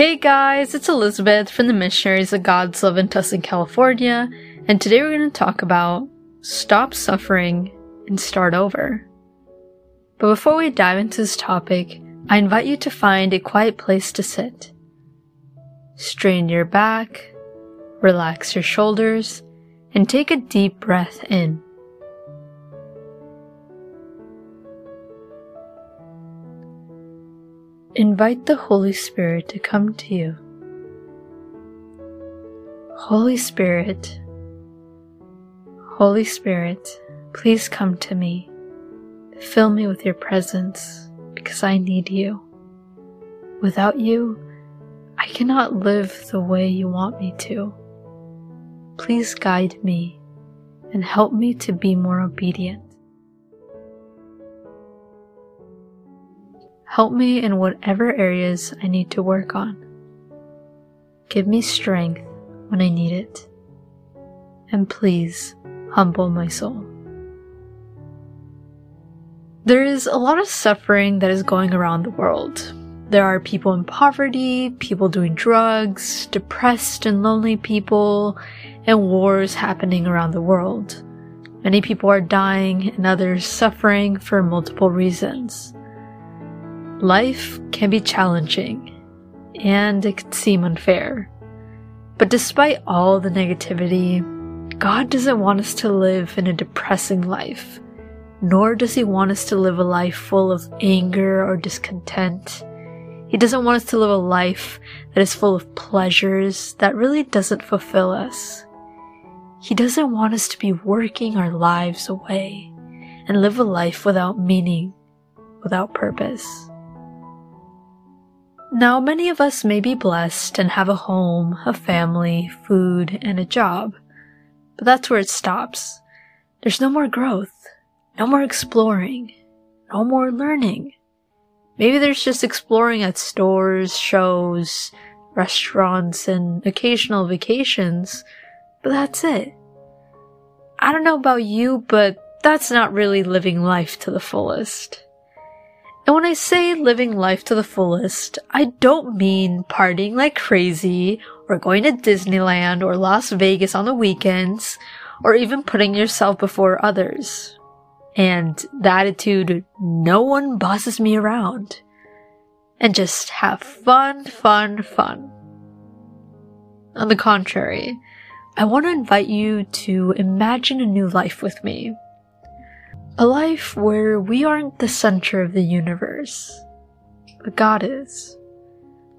Hey guys, it's Elizabeth from the Missionaries of God's Love in Tustin, California, and today we're going to talk about stop suffering and start over. But before we dive into this topic, I invite you to find a quiet place to sit. Strain your back, relax your shoulders, and take a deep breath in. Invite the Holy Spirit to come to you. Holy Spirit, Holy Spirit, please come to me. Fill me with your presence because I need you. Without you, I cannot live the way you want me to. Please guide me and help me to be more obedient. Help me in whatever areas I need to work on. Give me strength when I need it. And please humble my soul. There is a lot of suffering that is going around the world. There are people in poverty, people doing drugs, depressed and lonely people, and wars happening around the world. Many people are dying and others suffering for multiple reasons. Life can be challenging, and it can seem unfair. But despite all the negativity, God doesn't want us to live in a depressing life, nor does He want us to live a life full of anger or discontent. He doesn't want us to live a life that is full of pleasures that really doesn't fulfill us. He doesn't want us to be working our lives away and live a life without meaning, without purpose. Now, many of us may be blessed and have a home, a family, food, and a job. But that's where it stops. There's no more growth, no more exploring, no more learning. Maybe there's just exploring at stores, shows, restaurants, and occasional vacations, but that's it. I don't know about you, but that's not really living life to the fullest. And when I say living life to the fullest, I don't mean partying like crazy, or going to Disneyland or Las Vegas on the weekends, or even putting yourself before others. And the attitude, no one bosses me around. And just have fun, fun, fun. On the contrary, I want to invite you to imagine a new life with me. A life where we aren't the center of the universe, but God is.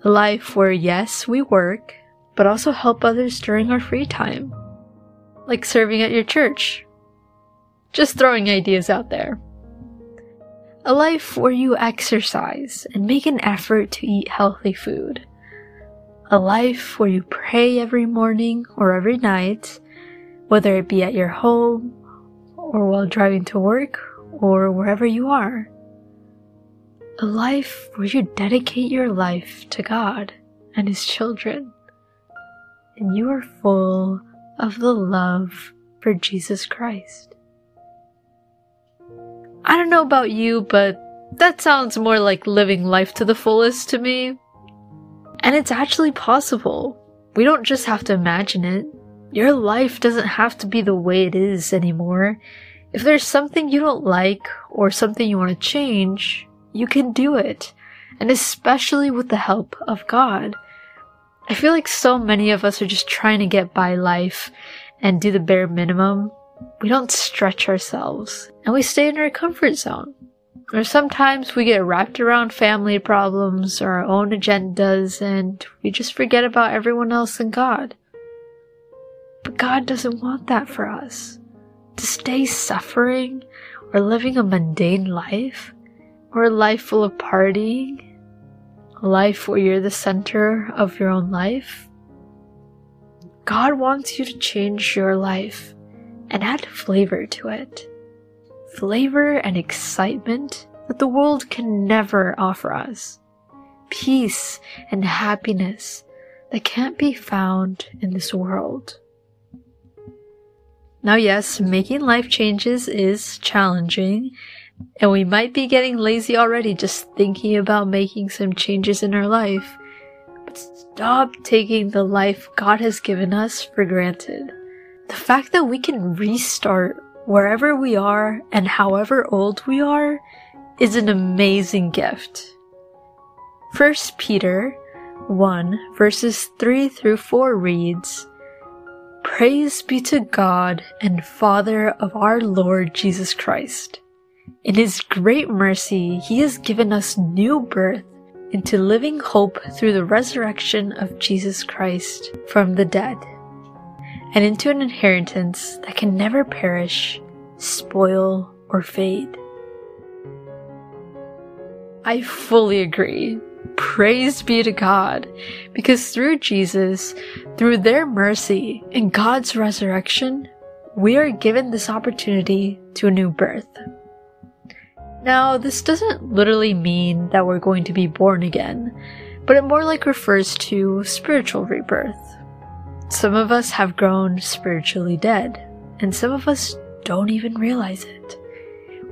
A life where, yes, we work, but also help others during our free time. Like serving at your church. Just throwing ideas out there. A life where you exercise and make an effort to eat healthy food. A life where you pray every morning or every night, whether it be at your home or while driving to work or wherever you are. A life where you dedicate your life to God and His children, and you are full of the love for Jesus Christ. I don't know about you, but that sounds more like living life to the fullest to me. And it's actually possible. We don't just have to imagine it. Your life doesn't have to be the way it is anymore. If there's something you don't like or something you want to change, you can do it. And especially with the help of God. I feel like so many of us are just trying to get by life and do the bare minimum. We don't stretch ourselves and we stay in our comfort zone. Or sometimes we get wrapped around family problems or our own agendas and we just forget about everyone else and God. But God doesn't want that for us. To stay suffering or living a mundane life or a life full of partying, a life where you're the center of your own life. God wants you to change your life and add flavor to it. Flavor and excitement that the world can never offer us. Peace and happiness that can't be found in this world. Now, yes, making life changes is challenging, and we might be getting lazy already just thinking about making some changes in our life. but stop taking the life God has given us for granted. The fact that we can restart wherever we are and however old we are is an amazing gift. 1 Peter 1 verses 3 through 4 reads, Praise be to God and Father of our Lord Jesus Christ. In his great mercy, he has given us new birth into living hope through the resurrection of Jesus Christ from the dead, and into an inheritance that can never perish, spoil, or fade. I fully agree. Praise be to God, because through Jesus, through their mercy and God's resurrection, we are given this opportunity to a new birth. Now, this doesn't literally mean that we're going to be born again, but it more like refers to spiritual rebirth. Some of us have grown spiritually dead, and some of us don't even realize it.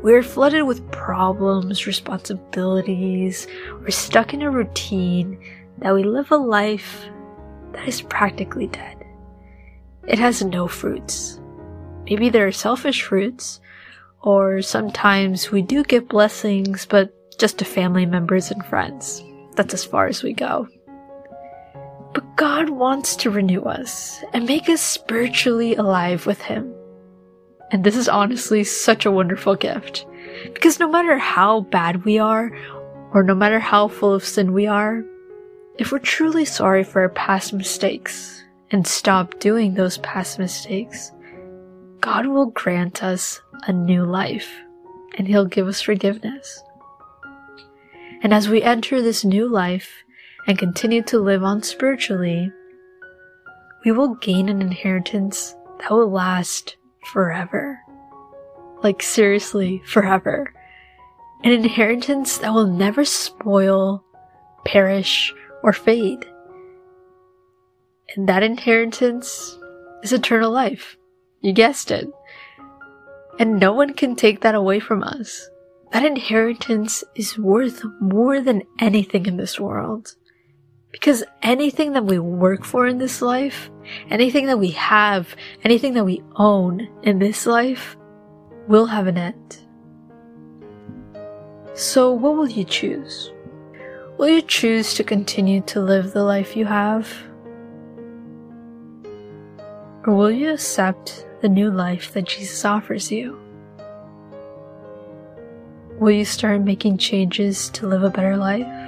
We're flooded with problems, responsibilities, we're stuck in a routine that we live a life that is practically dead. It has no fruits. Maybe there are selfish fruits, or sometimes we do get blessings, but just to family members and friends. That's as far as we go. But God wants to renew us and make us spiritually alive with Him. And this is honestly such a wonderful gift. Because no matter how bad we are, or no matter how full of sin we are, if we're truly sorry for our past mistakes and stop doing those past mistakes, God will grant us a new life and He'll give us forgiveness. And as we enter this new life and continue to live on spiritually, we will gain an inheritance that will last forever. Like, seriously, forever. An inheritance that will never spoil, perish, or fade. And that inheritance is eternal life. You guessed it. And no one can take that away from us. That inheritance is worth more than anything in this world. Because anything that we work for in this life, anything that we have, anything that we own in this life, will have an end. So, what will you choose? Will you choose to continue to live the life you have? Or will you accept the new life that Jesus offers you? Will you start making changes to live a better life?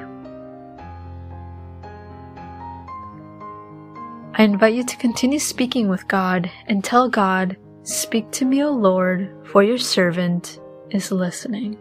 I invite you to continue speaking with God and tell God, Speak to me, O Lord, for your servant is listening.